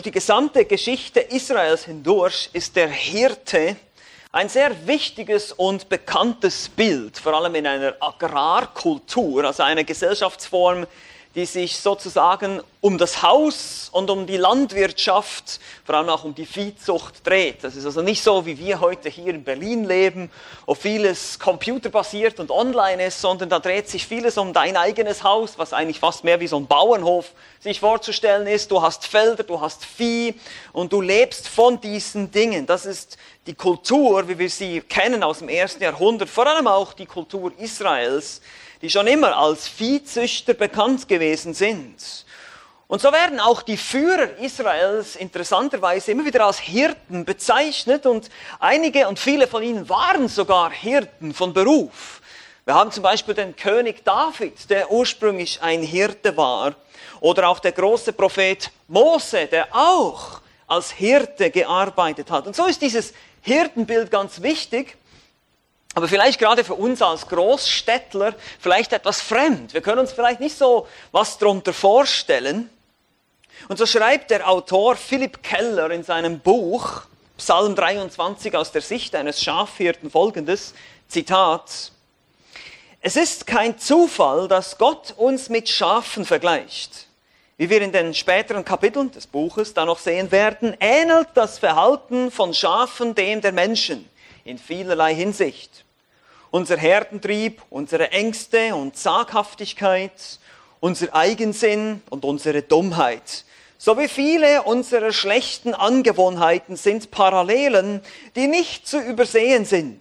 durch die gesamte Geschichte Israels hindurch ist der Hirte ein sehr wichtiges und bekanntes Bild, vor allem in einer Agrarkultur, also einer Gesellschaftsform, die sich sozusagen um das Haus und um die Landwirtschaft, vor allem auch um die Viehzucht dreht. Das ist also nicht so, wie wir heute hier in Berlin leben, wo vieles computerbasiert und online ist, sondern da dreht sich vieles um dein eigenes Haus, was eigentlich fast mehr wie so ein Bauernhof sich vorzustellen ist. Du hast Felder, du hast Vieh und du lebst von diesen Dingen. Das ist die Kultur, wie wir sie kennen aus dem ersten Jahrhundert, vor allem auch die Kultur Israels die schon immer als Viehzüchter bekannt gewesen sind. Und so werden auch die Führer Israels interessanterweise immer wieder als Hirten bezeichnet und einige und viele von ihnen waren sogar Hirten von Beruf. Wir haben zum Beispiel den König David, der ursprünglich ein Hirte war, oder auch der große Prophet Mose, der auch als Hirte gearbeitet hat. Und so ist dieses Hirtenbild ganz wichtig, aber vielleicht gerade für uns als Großstädtler vielleicht etwas fremd. Wir können uns vielleicht nicht so was darunter vorstellen. Und so schreibt der Autor Philipp Keller in seinem Buch Psalm 23 aus der Sicht eines Schafhirten folgendes Zitat. Es ist kein Zufall, dass Gott uns mit Schafen vergleicht. Wie wir in den späteren Kapiteln des Buches da noch sehen werden, ähnelt das Verhalten von Schafen dem der Menschen in vielerlei Hinsicht. Unser Herdentrieb, unsere Ängste und Zaghaftigkeit, unser Eigensinn und unsere Dummheit. So wie viele unserer schlechten Angewohnheiten sind Parallelen, die nicht zu übersehen sind.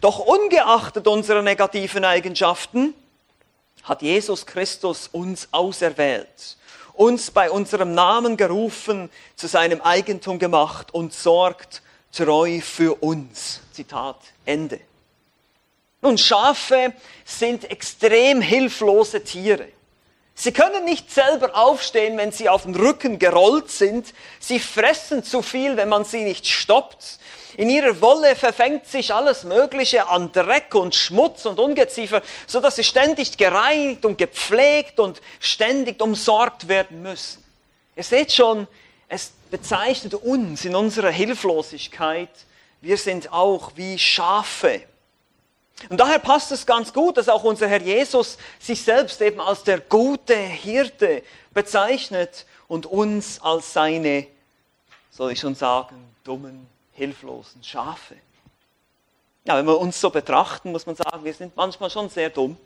Doch ungeachtet unserer negativen Eigenschaften hat Jesus Christus uns auserwählt, uns bei unserem Namen gerufen, zu seinem Eigentum gemacht und sorgt treu für uns. Zitat Ende. Nun, Schafe sind extrem hilflose Tiere. Sie können nicht selber aufstehen, wenn sie auf den Rücken gerollt sind. Sie fressen zu viel, wenn man sie nicht stoppt. In ihrer Wolle verfängt sich alles Mögliche an Dreck und Schmutz und Ungeziefer, so dass sie ständig gereinigt und gepflegt und ständig umsorgt werden müssen. Ihr seht schon, es bezeichnet uns in unserer Hilflosigkeit. Wir sind auch wie Schafe. Und daher passt es ganz gut, dass auch unser Herr Jesus sich selbst eben als der gute Hirte bezeichnet und uns als seine, soll ich schon sagen, dummen, hilflosen Schafe. Ja, wenn wir uns so betrachten, muss man sagen, wir sind manchmal schon sehr dumm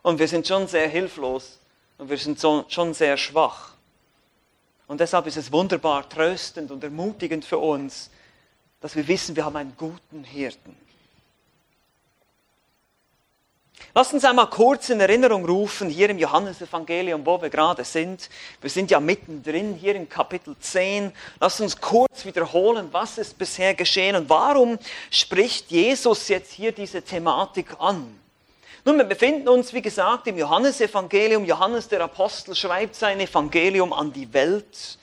und wir sind schon sehr hilflos und wir sind schon sehr schwach. Und deshalb ist es wunderbar tröstend und ermutigend für uns, dass wir wissen, wir haben einen guten Hirten. Lass uns einmal kurz in Erinnerung rufen, hier im Johannesevangelium, wo wir gerade sind. Wir sind ja mittendrin, hier im Kapitel 10. Lass uns kurz wiederholen, was ist bisher geschehen und warum spricht Jesus jetzt hier diese Thematik an. Nun, wir befinden uns, wie gesagt, im Johannesevangelium. Johannes der Apostel schreibt sein Evangelium an die Welt.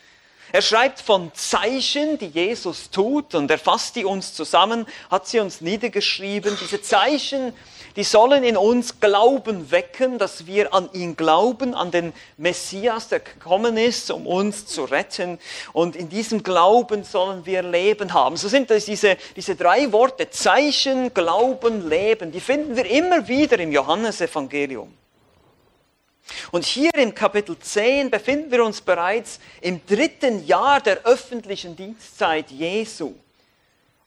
Er schreibt von Zeichen, die Jesus tut und er fasst die uns zusammen, hat sie uns niedergeschrieben. Diese Zeichen, die sollen in uns Glauben wecken, dass wir an ihn glauben, an den Messias, der gekommen ist, um uns zu retten. Und in diesem Glauben sollen wir Leben haben. So sind das diese, diese drei Worte, Zeichen, Glauben, Leben. Die finden wir immer wieder im Johannesevangelium. Und hier im Kapitel 10 befinden wir uns bereits im dritten Jahr der öffentlichen Dienstzeit Jesu.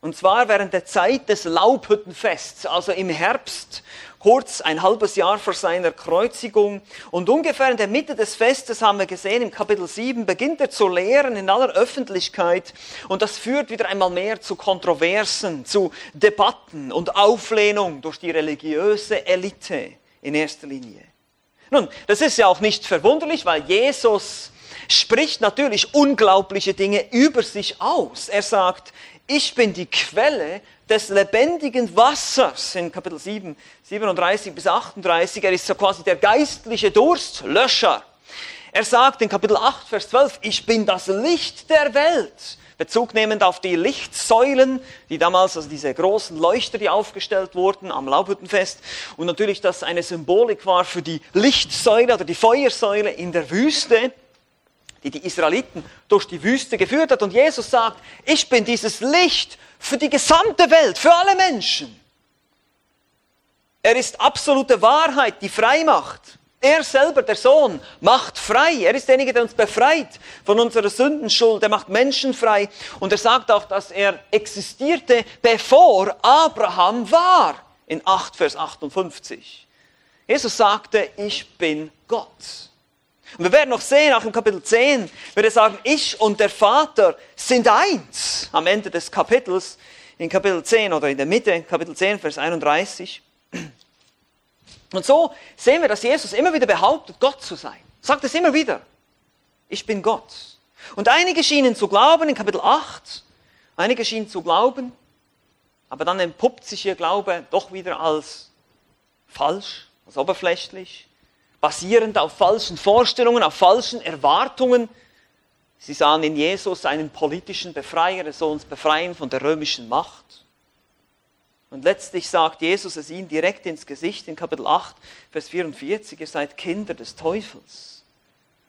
Und zwar während der Zeit des Laubhüttenfests, also im Herbst, kurz ein halbes Jahr vor seiner Kreuzigung. Und ungefähr in der Mitte des Festes haben wir gesehen, im Kapitel 7 beginnt er zu lehren in aller Öffentlichkeit. Und das führt wieder einmal mehr zu Kontroversen, zu Debatten und Auflehnung durch die religiöse Elite in erster Linie. Nun, das ist ja auch nicht verwunderlich, weil Jesus spricht natürlich unglaubliche Dinge über sich aus. Er sagt, ich bin die Quelle des lebendigen Wassers in Kapitel 7, 37 bis 38. Er ist so quasi der geistliche Durstlöscher. Er sagt in Kapitel 8, Vers 12, ich bin das Licht der Welt. Bezug nehmend auf die Lichtsäulen, die damals, also diese großen Leuchter, die aufgestellt wurden am Laubhüttenfest. Und natürlich, dass eine Symbolik war für die Lichtsäule oder die Feuersäule in der Wüste die die Israeliten durch die Wüste geführt hat. Und Jesus sagt, ich bin dieses Licht für die gesamte Welt, für alle Menschen. Er ist absolute Wahrheit, die frei macht. Er selber, der Sohn, macht frei. Er ist derjenige, der uns befreit von unserer Sündenschuld. Er macht Menschen frei. Und er sagt auch, dass er existierte, bevor Abraham war. In 8, Vers 58. Jesus sagte, ich bin Gott. Und wir werden noch sehen, auch im Kapitel 10, wird er sagen, ich und der Vater sind eins. Am Ende des Kapitels, in Kapitel 10 oder in der Mitte, Kapitel 10, Vers 31. Und so sehen wir, dass Jesus immer wieder behauptet, Gott zu sein. Sagt es immer wieder. Ich bin Gott. Und einige schienen zu glauben in Kapitel 8, einige schienen zu glauben, aber dann entpuppt sich ihr Glaube doch wieder als falsch, als oberflächlich basierend auf falschen Vorstellungen, auf falschen Erwartungen. Sie sahen in Jesus einen politischen Befreier, er soll uns befreien von der römischen Macht. Und letztlich sagt Jesus es ihnen direkt ins Gesicht in Kapitel 8, Vers 44, ihr seid Kinder des Teufels.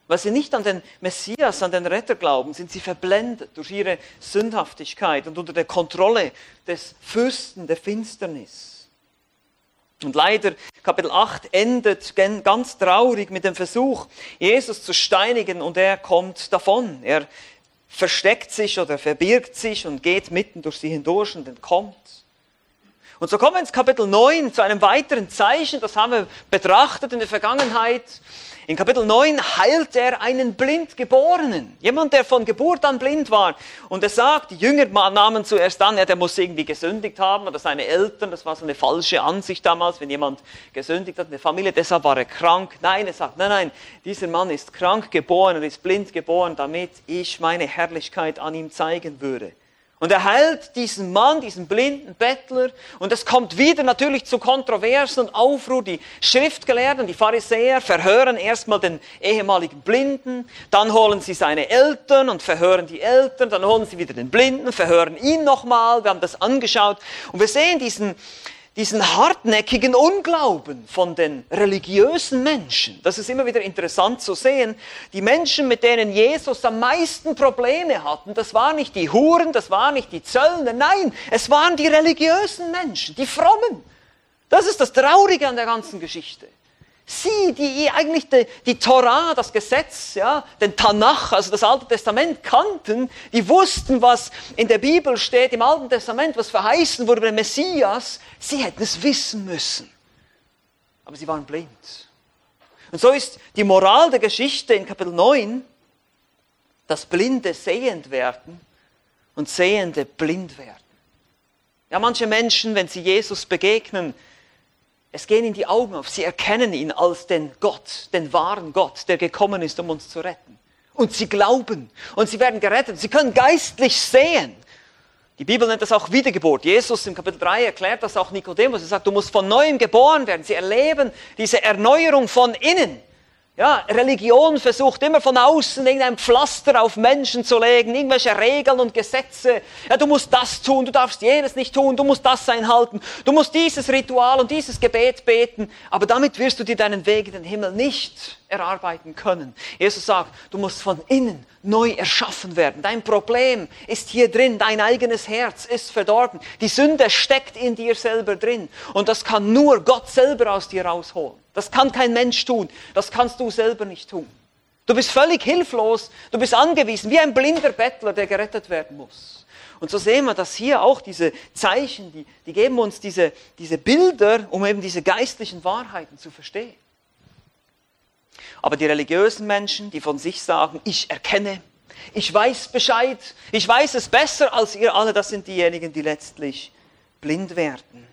Weil sie nicht an den Messias, an den Retter glauben, sind sie verblendet durch ihre Sündhaftigkeit und unter der Kontrolle des Fürsten der Finsternis. Und leider, Kapitel 8 endet ganz traurig mit dem Versuch, Jesus zu steinigen und er kommt davon. Er versteckt sich oder verbirgt sich und geht mitten durch sie hindurch und entkommt. Und so kommen wir ins Kapitel 9 zu einem weiteren Zeichen, das haben wir betrachtet in der Vergangenheit. In Kapitel 9 heilt er einen Blindgeborenen. Jemand, der von Geburt an blind war. Und er sagt, die Jünger nahmen zuerst an, ja, der muss irgendwie gesündigt haben oder seine Eltern. Das war so eine falsche Ansicht damals, wenn jemand gesündigt hat in der Familie. Deshalb war er krank. Nein, er sagt, nein, nein, dieser Mann ist krank geboren, er ist blind geboren, damit ich meine Herrlichkeit an ihm zeigen würde. Und er heilt diesen Mann, diesen blinden Bettler. Und es kommt wieder natürlich zu Kontroversen und Aufruhr. Die Schriftgelehrten, die Pharisäer verhören erstmal den ehemaligen Blinden. Dann holen sie seine Eltern und verhören die Eltern. Dann holen sie wieder den Blinden, verhören ihn nochmal. Wir haben das angeschaut. Und wir sehen diesen, diesen hartnäckigen Unglauben von den religiösen Menschen. Das ist immer wieder interessant zu sehen. Die Menschen, mit denen Jesus am meisten Probleme hatten, das waren nicht die Huren, das waren nicht die Zöllner, nein, es waren die religiösen Menschen, die Frommen. Das ist das Traurige an der ganzen Geschichte. Sie, die eigentlich die, die Torah, das Gesetz, ja, den Tanach, also das Alte Testament kannten, die wussten, was in der Bibel steht, im Alten Testament, was verheißen wurde über den Messias, sie hätten es wissen müssen. Aber sie waren blind. Und so ist die Moral der Geschichte in Kapitel 9, dass Blinde sehend werden und Sehende blind werden. Ja, manche Menschen, wenn sie Jesus begegnen, es gehen in die Augen auf. Sie erkennen ihn als den Gott, den wahren Gott, der gekommen ist, um uns zu retten. Und sie glauben und sie werden gerettet. Sie können geistlich sehen. Die Bibel nennt das auch Wiedergeburt. Jesus im Kapitel 3 erklärt das auch Nikodemus. Er sagt, du musst von neuem geboren werden. Sie erleben diese Erneuerung von innen. Ja, Religion versucht immer von außen irgendein Pflaster auf Menschen zu legen, irgendwelche Regeln und Gesetze. Ja, du musst das tun, du darfst jenes nicht tun, du musst das einhalten, du musst dieses Ritual und dieses Gebet beten, aber damit wirst du dir deinen Weg in den Himmel nicht erarbeiten können. Jesus sagt, du musst von innen neu erschaffen werden. Dein Problem ist hier drin, dein eigenes Herz ist verdorben. Die Sünde steckt in dir selber drin und das kann nur Gott selber aus dir rausholen. Das kann kein Mensch tun. Das kannst du selber nicht tun. Du bist völlig hilflos. Du bist angewiesen, wie ein blinder Bettler, der gerettet werden muss. Und so sehen wir, dass hier auch diese Zeichen, die, die geben uns diese, diese Bilder, um eben diese geistlichen Wahrheiten zu verstehen. Aber die religiösen Menschen, die von sich sagen, ich erkenne, ich weiß Bescheid, ich weiß es besser als ihr alle, das sind diejenigen, die letztlich blind werden.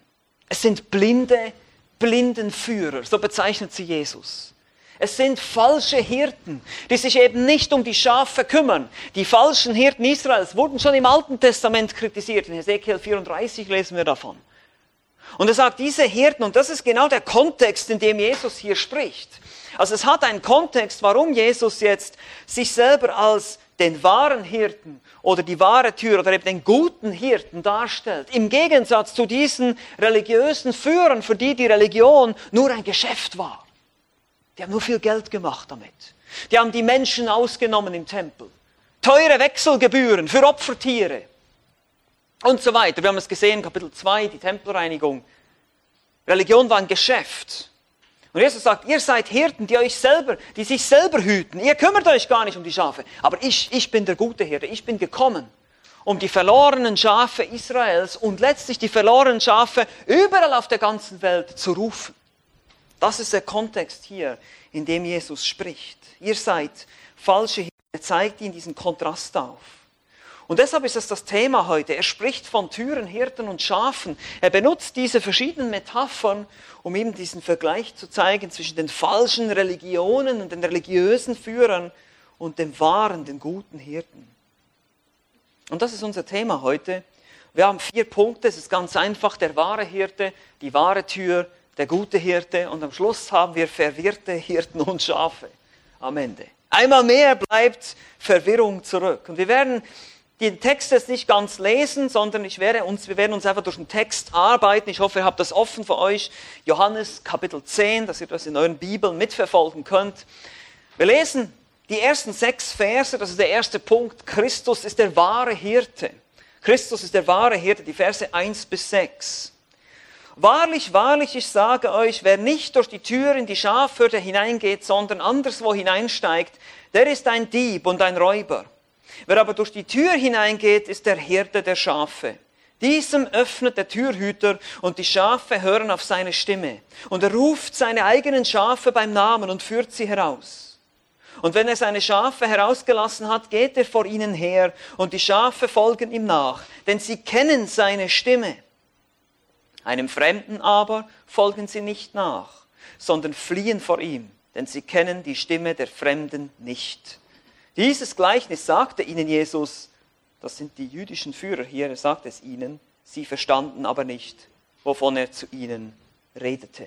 Es sind blinde Blindenführer, so bezeichnet sie Jesus. Es sind falsche Hirten, die sich eben nicht um die Schafe kümmern. Die falschen Hirten Israels wurden schon im Alten Testament kritisiert. In Ezekiel 34 lesen wir davon. Und er sagt, diese Hirten, und das ist genau der Kontext, in dem Jesus hier spricht. Also es hat einen Kontext, warum Jesus jetzt sich selber als den wahren Hirten oder die wahre Tür oder eben den guten Hirten darstellt. Im Gegensatz zu diesen religiösen Führern, für die die Religion nur ein Geschäft war. Die haben nur viel Geld gemacht damit. Die haben die Menschen ausgenommen im Tempel. Teure Wechselgebühren für Opfertiere und so weiter. Wir haben es gesehen, Kapitel 2, die Tempelreinigung. Religion war ein Geschäft. Und Jesus sagt, ihr seid Hirten, die euch selber, die sich selber hüten. Ihr kümmert euch gar nicht um die Schafe. Aber ich, ich bin der gute Hirte. Ich bin gekommen, um die verlorenen Schafe Israels und letztlich die verlorenen Schafe überall auf der ganzen Welt zu rufen. Das ist der Kontext hier, in dem Jesus spricht. Ihr seid falsche Hirten. Er zeigt ihnen diesen Kontrast auf. Und deshalb ist es das Thema heute. Er spricht von Türen, Hirten und Schafen. Er benutzt diese verschiedenen Metaphern, um ihm diesen Vergleich zu zeigen zwischen den falschen Religionen und den religiösen Führern und dem wahren, den guten Hirten. Und das ist unser Thema heute. Wir haben vier Punkte. Es ist ganz einfach. Der wahre Hirte, die wahre Tür, der gute Hirte und am Schluss haben wir verwirrte Hirten und Schafe am Ende. Einmal mehr bleibt Verwirrung zurück. Und wir werden den Text jetzt nicht ganz lesen, sondern ich werde uns, wir werden uns einfach durch den Text arbeiten. Ich hoffe, ihr habt das offen für euch. Johannes Kapitel 10, dass ihr das in euren Bibeln mitverfolgen könnt. Wir lesen die ersten sechs Verse, das ist der erste Punkt. Christus ist der wahre Hirte. Christus ist der wahre Hirte, die Verse 1 bis 6. Wahrlich, wahrlich, ich sage euch, wer nicht durch die Tür in die Schafhürde hineingeht, sondern anderswo hineinsteigt, der ist ein Dieb und ein Räuber. Wer aber durch die Tür hineingeht, ist der Hirte der Schafe. Diesem öffnet der Türhüter und die Schafe hören auf seine Stimme. Und er ruft seine eigenen Schafe beim Namen und führt sie heraus. Und wenn er seine Schafe herausgelassen hat, geht er vor ihnen her und die Schafe folgen ihm nach, denn sie kennen seine Stimme. Einem Fremden aber folgen sie nicht nach, sondern fliehen vor ihm, denn sie kennen die Stimme der Fremden nicht. Dieses Gleichnis sagte ihnen Jesus, das sind die jüdischen Führer hier, er sagt es ihnen, sie verstanden aber nicht, wovon er zu ihnen redete.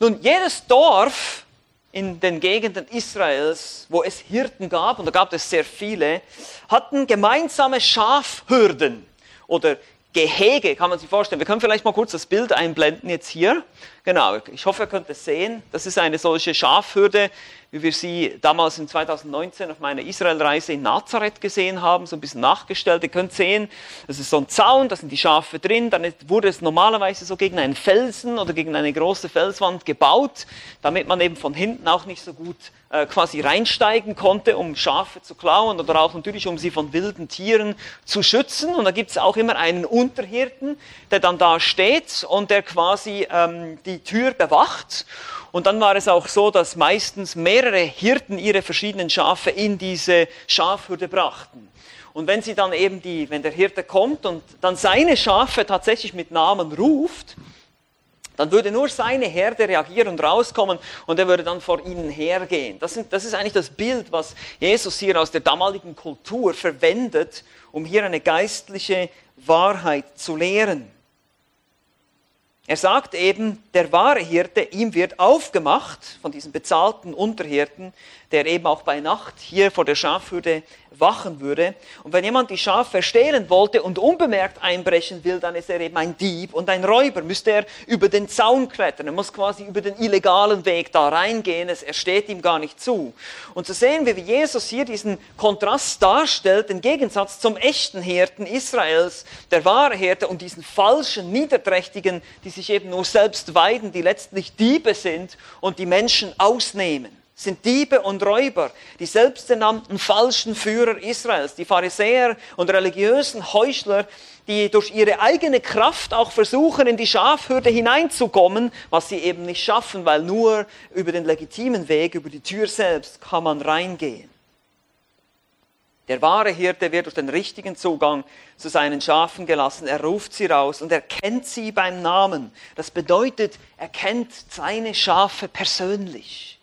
Nun, jedes Dorf in den Gegenden Israels, wo es Hirten gab, und da gab es sehr viele, hatten gemeinsame Schafhürden oder Gehege, kann man sich vorstellen. Wir können vielleicht mal kurz das Bild einblenden jetzt hier. Genau, ich hoffe, ihr könnt es sehen. Das ist eine solche Schafhürde, wie wir sie damals in 2019 auf meiner Israelreise in Nazareth gesehen haben, so ein bisschen nachgestellt. Ihr könnt sehen, das ist so ein Zaun, da sind die Schafe drin, dann wurde es normalerweise so gegen einen Felsen oder gegen eine große Felswand gebaut, damit man eben von hinten auch nicht so gut äh, quasi reinsteigen konnte, um Schafe zu klauen oder auch natürlich, um sie von wilden Tieren zu schützen. Und da gibt es auch immer einen Unterhirten, der dann da steht und der quasi ähm, die Tür bewacht. Und dann war es auch so, dass meistens mehrere Hirten ihre verschiedenen Schafe in diese Schafhürde brachten. Und wenn sie dann eben die, wenn der Hirte kommt und dann seine Schafe tatsächlich mit Namen ruft, dann würde nur seine Herde reagieren und rauskommen und er würde dann vor ihnen hergehen. Das, sind, das ist eigentlich das Bild, was Jesus hier aus der damaligen Kultur verwendet, um hier eine geistliche Wahrheit zu lehren. Er sagt eben, der wahre Hirte, ihm wird aufgemacht von diesem bezahlten Unterhirten, der eben auch bei Nacht hier vor der Schafhürde wachen würde. Und wenn jemand die Schafe stehlen wollte und unbemerkt einbrechen will, dann ist er eben ein Dieb und ein Räuber. Müsste er über den Zaun klettern, er muss quasi über den illegalen Weg da reingehen, es, er steht ihm gar nicht zu. Und so sehen wir, wie Jesus hier diesen Kontrast darstellt, den Gegensatz zum echten Hirten Israels, der wahre Hirte und diesen falschen, niederträchtigen, die sich eben nur selbst weiden, die letztlich Diebe sind und die Menschen ausnehmen sind Diebe und Räuber, die selbsternannten falschen Führer Israels, die Pharisäer und religiösen Heuchler, die durch ihre eigene Kraft auch versuchen, in die Schafhürde hineinzukommen, was sie eben nicht schaffen, weil nur über den legitimen Weg, über die Tür selbst kann man reingehen. Der wahre Hirte wird durch den richtigen Zugang zu seinen Schafen gelassen. Er ruft sie raus und er kennt sie beim Namen. Das bedeutet, er kennt seine Schafe persönlich.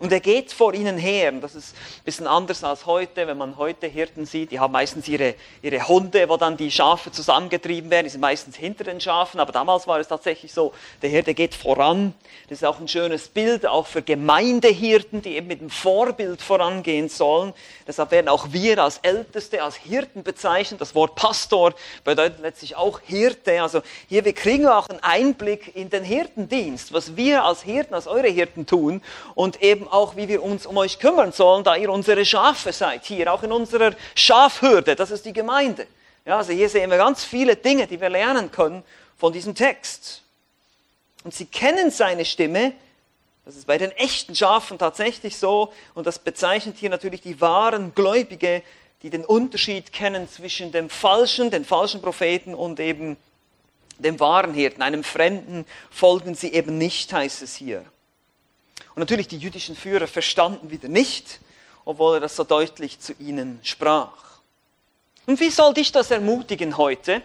Und er geht vor ihnen her. Das ist ein bisschen anders als heute, wenn man heute Hirten sieht. Die haben meistens ihre, ihre Hunde, wo dann die Schafe zusammengetrieben werden. Die sind meistens hinter den Schafen. Aber damals war es tatsächlich so, der Hirte geht voran. Das ist auch ein schönes Bild, auch für Gemeindehirten, die eben mit dem Vorbild vorangehen sollen. Deshalb werden auch wir als Älteste, als Hirten bezeichnet. Das Wort Pastor bedeutet letztlich auch Hirte. Also hier, wir kriegen auch einen Einblick in den Hirtendienst, was wir als Hirten, als eure Hirten tun und eben auch, wie wir uns um euch kümmern sollen, da ihr unsere Schafe seid, hier auch in unserer Schafhürde, das ist die Gemeinde. Ja, also hier sehen wir ganz viele Dinge, die wir lernen können von diesem Text. Und sie kennen seine Stimme, das ist bei den echten Schafen tatsächlich so, und das bezeichnet hier natürlich die wahren Gläubige, die den Unterschied kennen zwischen dem falschen, den falschen Propheten und eben dem wahren Hirten. Einem Fremden folgen sie eben nicht, heißt es hier. Und natürlich die jüdischen Führer verstanden wieder nicht, obwohl er das so deutlich zu ihnen sprach. Und wie soll dich das ermutigen heute?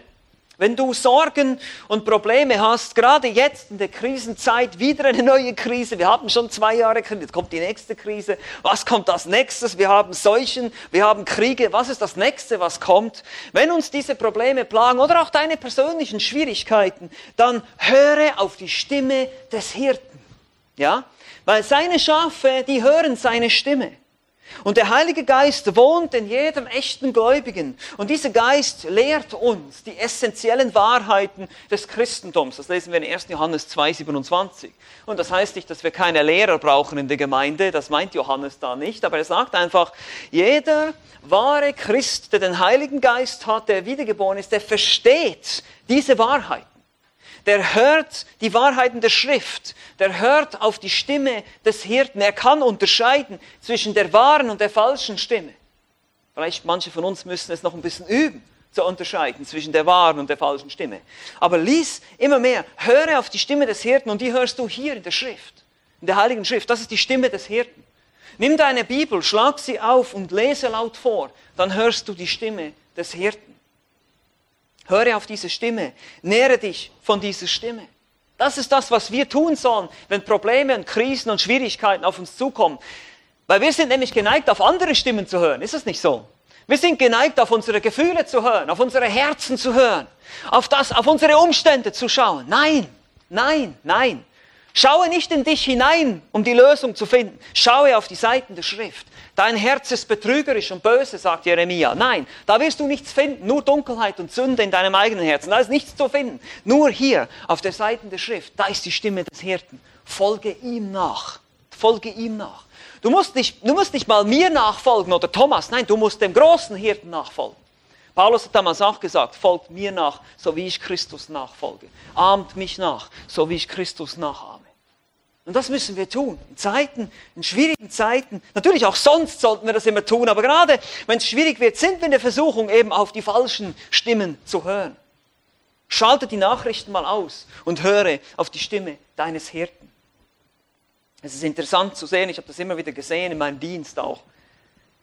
Wenn du Sorgen und Probleme hast, gerade jetzt in der Krisenzeit, wieder eine neue Krise, wir haben schon zwei Jahre Krise, jetzt kommt die nächste Krise, was kommt als nächstes? Wir haben Seuchen, wir haben Kriege, was ist das nächste, was kommt? Wenn uns diese Probleme plagen oder auch deine persönlichen Schwierigkeiten, dann höre auf die Stimme des Hirten. Ja? Weil seine Schafe, die hören seine Stimme. Und der Heilige Geist wohnt in jedem echten Gläubigen. Und dieser Geist lehrt uns die essentiellen Wahrheiten des Christentums. Das lesen wir in 1. Johannes 2, 27. Und das heißt nicht, dass wir keine Lehrer brauchen in der Gemeinde. Das meint Johannes da nicht. Aber er sagt einfach, jeder wahre Christ, der den Heiligen Geist hat, der wiedergeboren ist, der versteht diese Wahrheit der hört die Wahrheiten der Schrift, der hört auf die Stimme des Hirten. Er kann unterscheiden zwischen der wahren und der falschen Stimme. Vielleicht manche von uns müssen es noch ein bisschen üben, zu unterscheiden zwischen der wahren und der falschen Stimme. Aber lies immer mehr, höre auf die Stimme des Hirten und die hörst du hier in der Schrift, in der Heiligen Schrift. Das ist die Stimme des Hirten. Nimm deine Bibel, schlag sie auf und lese laut vor, dann hörst du die Stimme des Hirten. Höre auf diese Stimme. Nähre dich von dieser Stimme. Das ist das, was wir tun sollen, wenn Probleme und Krisen und Schwierigkeiten auf uns zukommen. Weil wir sind nämlich geneigt, auf andere Stimmen zu hören. Ist es nicht so? Wir sind geneigt, auf unsere Gefühle zu hören, auf unsere Herzen zu hören, auf das, auf unsere Umstände zu schauen. Nein, nein, nein. Schaue nicht in dich hinein, um die Lösung zu finden. Schaue auf die Seiten der Schrift. Dein Herz ist betrügerisch und böse, sagt Jeremia. Nein, da wirst du nichts finden, nur Dunkelheit und Sünde in deinem eigenen Herzen. Da ist nichts zu finden. Nur hier, auf der Seite der Schrift, da ist die Stimme des Hirten. Folge ihm nach. Folge ihm nach. Du musst nicht, du musst nicht mal mir nachfolgen oder Thomas. Nein, du musst dem großen Hirten nachfolgen. Paulus hat damals auch gesagt, folgt mir nach, so wie ich Christus nachfolge. Ahmt mich nach, so wie ich Christus nachahme. Und das müssen wir tun. In Zeiten, in schwierigen Zeiten. Natürlich auch sonst sollten wir das immer tun. Aber gerade wenn es schwierig wird, sind wir in der Versuchung, eben auf die falschen Stimmen zu hören. Schalte die Nachrichten mal aus und höre auf die Stimme deines Hirten. Es ist interessant zu sehen, ich habe das immer wieder gesehen in meinem Dienst auch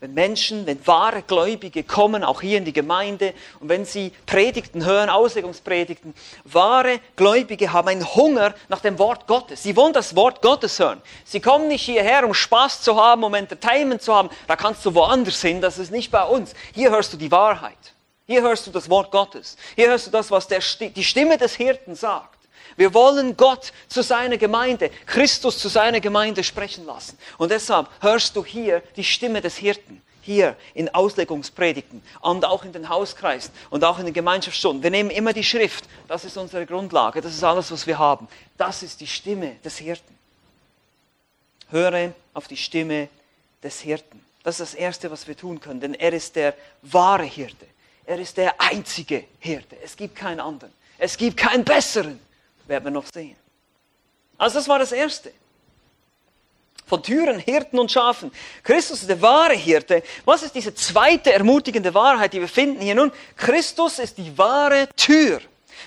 wenn Menschen, wenn wahre Gläubige kommen, auch hier in die Gemeinde, und wenn sie Predigten hören, Auslegungspredigten, wahre Gläubige haben einen Hunger nach dem Wort Gottes. Sie wollen das Wort Gottes hören. Sie kommen nicht hierher, um Spaß zu haben, um Entertainment zu haben. Da kannst du woanders hin, das ist nicht bei uns. Hier hörst du die Wahrheit. Hier hörst du das Wort Gottes. Hier hörst du das, was der, die Stimme des Hirten sagt. Wir wollen Gott zu seiner Gemeinde, Christus zu seiner Gemeinde sprechen lassen. Und deshalb hörst du hier die Stimme des Hirten, hier in Auslegungspredigten und auch in den Hauskreisen und auch in den Gemeinschaftsstunden. Wir nehmen immer die Schrift, das ist unsere Grundlage, das ist alles, was wir haben. Das ist die Stimme des Hirten. Höre auf die Stimme des Hirten. Das ist das Erste, was wir tun können, denn er ist der wahre Hirte. Er ist der einzige Hirte. Es gibt keinen anderen. Es gibt keinen besseren werden wir noch sehen. Also das war das Erste. Von Türen, Hirten und Schafen. Christus ist der wahre Hirte. Was ist diese zweite ermutigende Wahrheit, die wir finden hier nun? Christus ist die wahre Tür.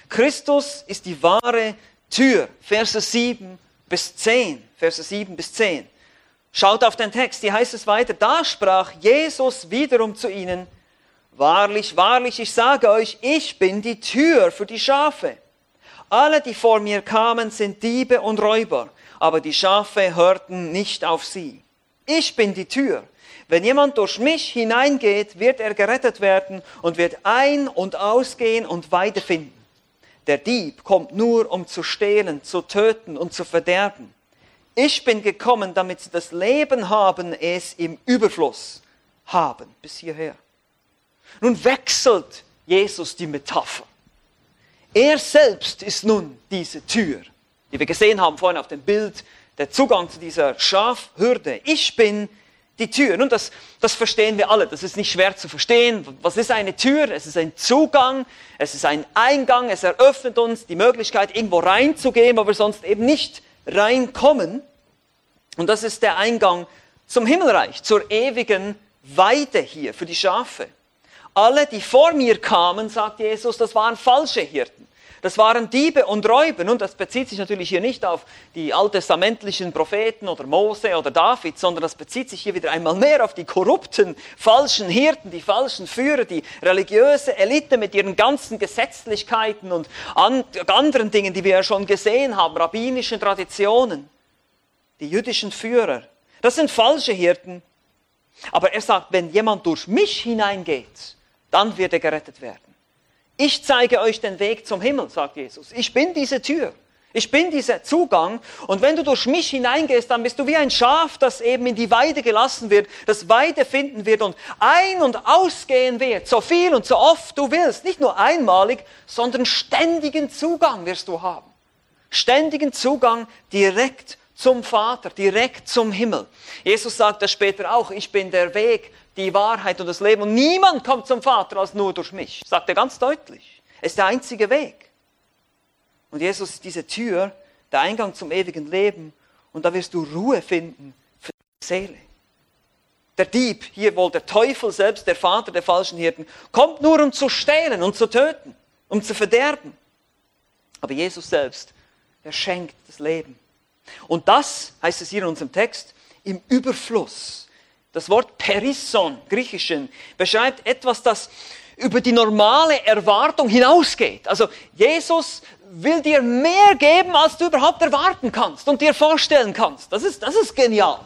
Christus ist die wahre Tür. Verse 7 bis 10. Verse 7 bis 10. Schaut auf den Text, hier heißt es weiter, da sprach Jesus wiederum zu ihnen, wahrlich, wahrlich, ich sage euch, ich bin die Tür für die Schafe. Alle, die vor mir kamen, sind Diebe und Räuber, aber die Schafe hörten nicht auf sie. Ich bin die Tür. Wenn jemand durch mich hineingeht, wird er gerettet werden und wird ein- und ausgehen und Weide finden. Der Dieb kommt nur, um zu stehlen, zu töten und zu verderben. Ich bin gekommen, damit sie das Leben haben, es im Überfluss haben. Bis hierher. Nun wechselt Jesus die Metapher. Er selbst ist nun diese Tür, die wir gesehen haben vorhin auf dem Bild der Zugang zu dieser Schafhürde. Ich bin die Tür. Nun, das, das verstehen wir alle. Das ist nicht schwer zu verstehen. Was ist eine Tür? Es ist ein Zugang, es ist ein Eingang, es eröffnet uns die Möglichkeit, irgendwo reinzugehen, wo wir sonst eben nicht reinkommen. Und das ist der Eingang zum Himmelreich, zur ewigen Weide hier für die Schafe. Alle, die vor mir kamen, sagt Jesus, das waren falsche Hirten. Das waren Diebe und Räuber. Und das bezieht sich natürlich hier nicht auf die alttestamentlichen Propheten oder Mose oder David, sondern das bezieht sich hier wieder einmal mehr auf die korrupten, falschen Hirten, die falschen Führer, die religiöse Elite mit ihren ganzen Gesetzlichkeiten und anderen Dingen, die wir ja schon gesehen haben, rabbinischen Traditionen. Die jüdischen Führer. Das sind falsche Hirten. Aber er sagt, wenn jemand durch mich hineingeht, dann wird er gerettet werden. Ich zeige euch den Weg zum Himmel, sagt Jesus. Ich bin diese Tür. Ich bin dieser Zugang. Und wenn du durch mich hineingehst, dann bist du wie ein Schaf, das eben in die Weide gelassen wird, das Weide finden wird und ein- und ausgehen wird, so viel und so oft du willst. Nicht nur einmalig, sondern ständigen Zugang wirst du haben. Ständigen Zugang direkt zum Vater, direkt zum Himmel. Jesus sagt das später auch, ich bin der Weg, die Wahrheit und das Leben. Und niemand kommt zum Vater als nur durch mich. Sagt er ganz deutlich. Es ist der einzige Weg. Und Jesus ist diese Tür, der Eingang zum ewigen Leben. Und da wirst du Ruhe finden für die Seele. Der Dieb, hier wohl der Teufel selbst, der Vater der falschen Hirten, kommt nur um zu stehlen und zu töten, um zu verderben. Aber Jesus selbst, er schenkt das Leben. Und das heißt es hier in unserem Text im Überfluss. Das Wort Perisson, griechischen, beschreibt etwas, das über die normale Erwartung hinausgeht. Also Jesus will dir mehr geben, als du überhaupt erwarten kannst und dir vorstellen kannst. Das ist, das ist genial.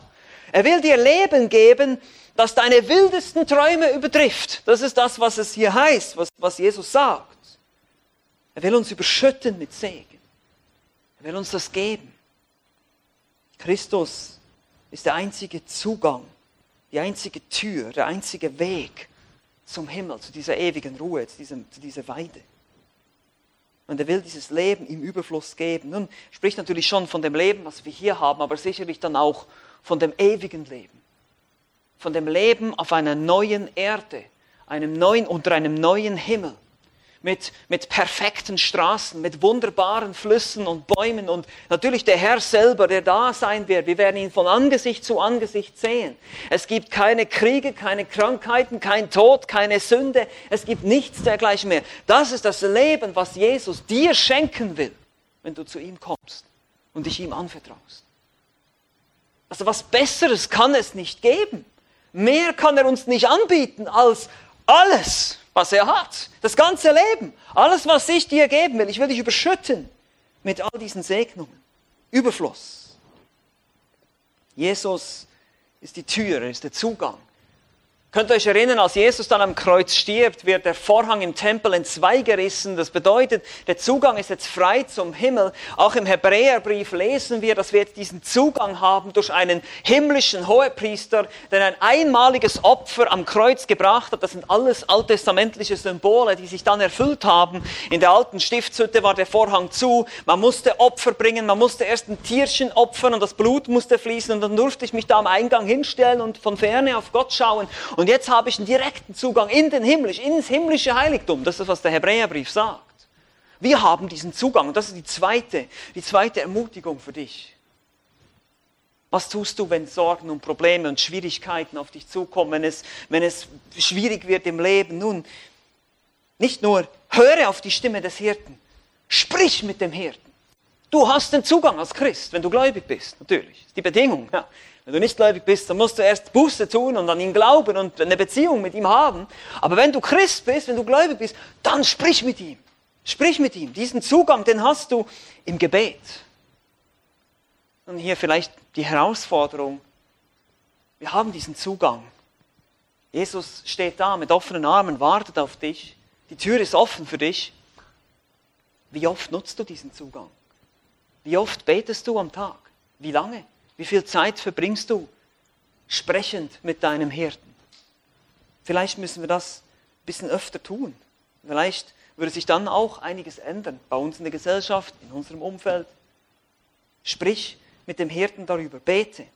Er will dir Leben geben, das deine wildesten Träume übertrifft. Das ist das, was es hier heißt, was, was Jesus sagt. Er will uns überschütten mit Segen. Er will uns das geben. Christus ist der einzige Zugang die einzige Tür, der einzige Weg zum Himmel, zu dieser ewigen Ruhe, zu, diesem, zu dieser Weide. Und er will dieses Leben im Überfluss geben. Nun spricht natürlich schon von dem Leben, was wir hier haben, aber sicherlich dann auch von dem ewigen Leben. Von dem Leben auf einer neuen Erde, einem neuen, unter einem neuen Himmel mit, mit perfekten Straßen, mit wunderbaren Flüssen und Bäumen und natürlich der Herr selber, der da sein wird. Wir werden ihn von Angesicht zu Angesicht sehen. Es gibt keine Kriege, keine Krankheiten, kein Tod, keine Sünde. Es gibt nichts dergleichen mehr. Das ist das Leben, was Jesus dir schenken will, wenn du zu ihm kommst und dich ihm anvertraust. Also was Besseres kann es nicht geben. Mehr kann er uns nicht anbieten als alles was er hat. Das ganze Leben. Alles, was ich dir geben will. Ich will dich überschütten mit all diesen Segnungen. Überfluss. Jesus ist die Tür, er ist der Zugang. Könnt ihr euch erinnern, als Jesus dann am Kreuz stirbt, wird der Vorhang im Tempel in zwei gerissen. Das bedeutet, der Zugang ist jetzt frei zum Himmel. Auch im Hebräerbrief lesen wir, dass wir jetzt diesen Zugang haben durch einen himmlischen Hohepriester, der ein einmaliges Opfer am Kreuz gebracht hat. Das sind alles alttestamentliche Symbole, die sich dann erfüllt haben. In der alten Stiftshütte war der Vorhang zu. Man musste Opfer bringen, man musste erst ein Tierchen opfern und das Blut musste fließen und dann durfte ich mich da am Eingang hinstellen und von ferne auf Gott schauen. Und jetzt habe ich einen direkten Zugang in den Himmlisch, ins himmlische Heiligtum. Das ist, was der Hebräerbrief sagt. Wir haben diesen Zugang. Und das ist die zweite, die zweite Ermutigung für dich. Was tust du, wenn Sorgen und Probleme und Schwierigkeiten auf dich zukommen, wenn es, wenn es schwierig wird im Leben? Nun, nicht nur höre auf die Stimme des Hirten, sprich mit dem Hirten. Du hast den Zugang als Christ, wenn du gläubig bist, natürlich. Das ist die Bedingung. Ja. Wenn du nicht gläubig bist, dann musst du erst Buße tun und an ihn glauben und eine Beziehung mit ihm haben. Aber wenn du Christ bist, wenn du gläubig bist, dann sprich mit ihm. Sprich mit ihm. Diesen Zugang, den hast du im Gebet. Und hier vielleicht die Herausforderung. Wir haben diesen Zugang. Jesus steht da mit offenen Armen, wartet auf dich. Die Tür ist offen für dich. Wie oft nutzt du diesen Zugang? Wie oft betest du am Tag? Wie lange? Wie viel Zeit verbringst du sprechend mit deinem Hirten? Vielleicht müssen wir das ein bisschen öfter tun. Vielleicht würde sich dann auch einiges ändern bei uns in der Gesellschaft, in unserem Umfeld. Sprich mit dem Hirten darüber, bete.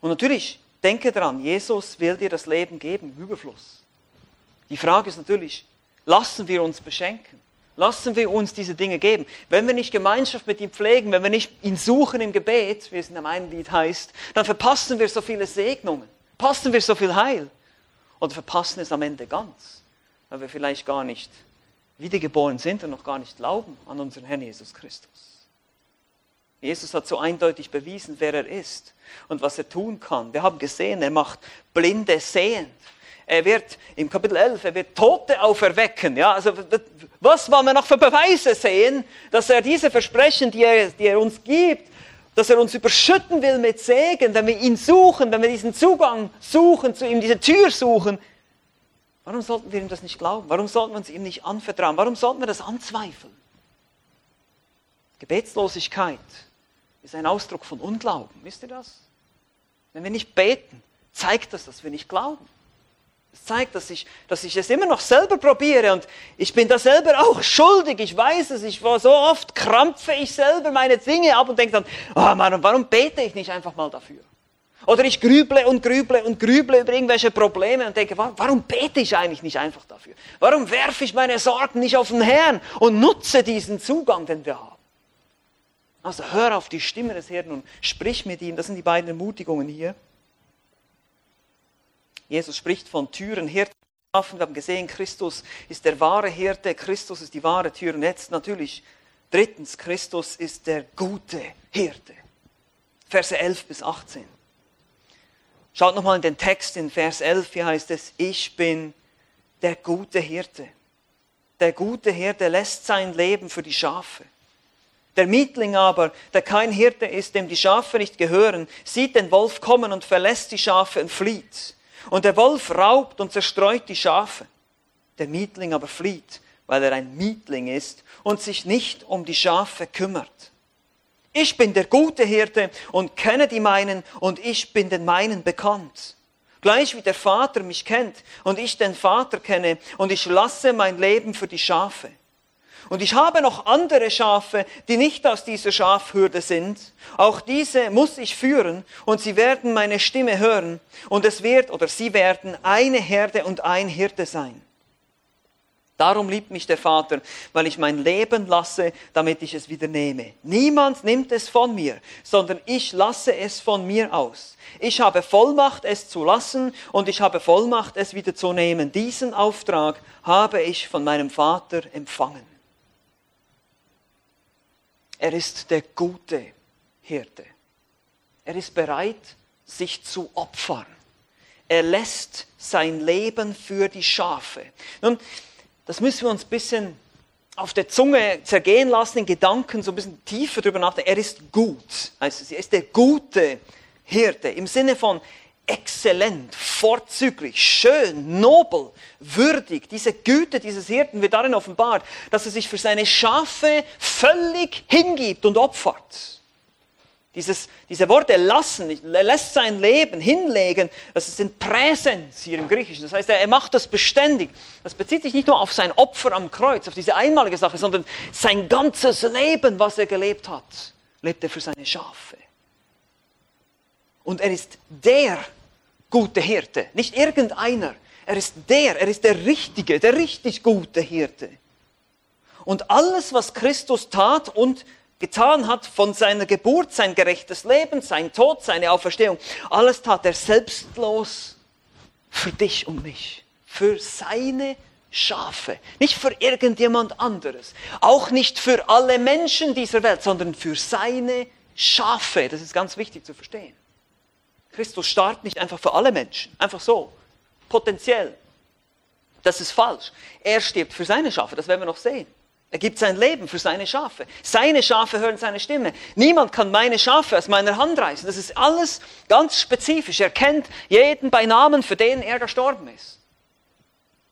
Und natürlich, denke daran, Jesus will dir das Leben geben, Überfluss. Die Frage ist natürlich, lassen wir uns beschenken? Lassen wir uns diese Dinge geben. Wenn wir nicht Gemeinschaft mit ihm pflegen, wenn wir nicht ihn suchen im Gebet, wie es in dem einen Lied heißt, dann verpassen wir so viele Segnungen, passen wir so viel Heil oder verpassen es am Ende ganz, weil wir vielleicht gar nicht wiedergeboren sind und noch gar nicht glauben an unseren Herrn Jesus Christus. Jesus hat so eindeutig bewiesen, wer er ist und was er tun kann. Wir haben gesehen, er macht Blinde sehend. Er wird im Kapitel 11, er wird Tote auferwecken. Ja, also was wollen wir noch für Beweise sehen, dass er diese Versprechen, die er, die er uns gibt, dass er uns überschütten will mit Segen, wenn wir ihn suchen, wenn wir diesen Zugang suchen, zu ihm diese Tür suchen. Warum sollten wir ihm das nicht glauben? Warum sollten wir uns ihm nicht anvertrauen? Warum sollten wir das anzweifeln? Gebetslosigkeit ist ein Ausdruck von Unglauben. Wisst ihr das? Wenn wir nicht beten, zeigt das, dass wir nicht glauben. Zeigt, dass ich, dass ich es immer noch selber probiere und ich bin da selber auch schuldig. Ich weiß es, ich war so oft, krampfe ich selber meine Dinge ab und denke dann, oh Mann, warum bete ich nicht einfach mal dafür? Oder ich grüble und grüble und grüble über irgendwelche Probleme und denke, warum bete ich eigentlich nicht einfach dafür? Warum werfe ich meine Sorgen nicht auf den Herrn und nutze diesen Zugang, den wir haben? Also hör auf die Stimme des Herrn und sprich mit ihm. Das sind die beiden Ermutigungen hier. Jesus spricht von Türen, Hirten. Wir haben gesehen, Christus ist der wahre Hirte, Christus ist die wahre Tür. Und jetzt natürlich, drittens, Christus ist der gute Hirte. Verse 11 bis 18. Schaut nochmal in den Text in Vers 11, hier heißt es, ich bin der gute Hirte. Der gute Hirte lässt sein Leben für die Schafe. Der Mietling aber, der kein Hirte ist, dem die Schafe nicht gehören, sieht den Wolf kommen und verlässt die Schafe und flieht. Und der Wolf raubt und zerstreut die Schafe. Der Mietling aber flieht, weil er ein Mietling ist und sich nicht um die Schafe kümmert. Ich bin der gute Hirte und kenne die meinen und ich bin den meinen bekannt. Gleich wie der Vater mich kennt und ich den Vater kenne und ich lasse mein Leben für die Schafe. Und ich habe noch andere Schafe, die nicht aus dieser Schafhürde sind. Auch diese muss ich führen und sie werden meine Stimme hören und es wird oder sie werden eine Herde und ein Hirte sein. Darum liebt mich der Vater, weil ich mein Leben lasse, damit ich es wieder nehme. Niemand nimmt es von mir, sondern ich lasse es von mir aus. Ich habe Vollmacht, es zu lassen und ich habe Vollmacht, es wieder zu nehmen. Diesen Auftrag habe ich von meinem Vater empfangen. Er ist der gute Hirte. Er ist bereit, sich zu opfern. Er lässt sein Leben für die Schafe. Nun, das müssen wir uns ein bisschen auf der Zunge zergehen lassen, in Gedanken so ein bisschen tiefer drüber nachdenken. Er ist gut. Also, er ist der gute Hirte im Sinne von, exzellent, vorzüglich, schön, nobel, würdig. Diese Güte dieses Hirten wird darin offenbart, dass er sich für seine Schafe völlig hingibt und opfert. Dieses, diese Worte lassen, er lässt sein Leben hinlegen, das ist ein Präsens hier im Griechischen. Das heißt, er macht das beständig. Das bezieht sich nicht nur auf sein Opfer am Kreuz, auf diese einmalige Sache, sondern sein ganzes Leben, was er gelebt hat, lebt er für seine Schafe. Und er ist der gute Hirte, nicht irgendeiner. Er ist der, er ist der richtige, der richtig gute Hirte. Und alles, was Christus tat und getan hat von seiner Geburt, sein gerechtes Leben, sein Tod, seine Auferstehung, alles tat er selbstlos für dich und mich, für seine Schafe, nicht für irgendjemand anderes, auch nicht für alle Menschen dieser Welt, sondern für seine Schafe. Das ist ganz wichtig zu verstehen. Christus starb nicht einfach für alle Menschen, einfach so, potenziell. Das ist falsch. Er stirbt für seine Schafe, das werden wir noch sehen. Er gibt sein Leben für seine Schafe. Seine Schafe hören seine Stimme. Niemand kann meine Schafe aus meiner Hand reißen. Das ist alles ganz spezifisch. Er kennt jeden bei Namen, für den er gestorben ist.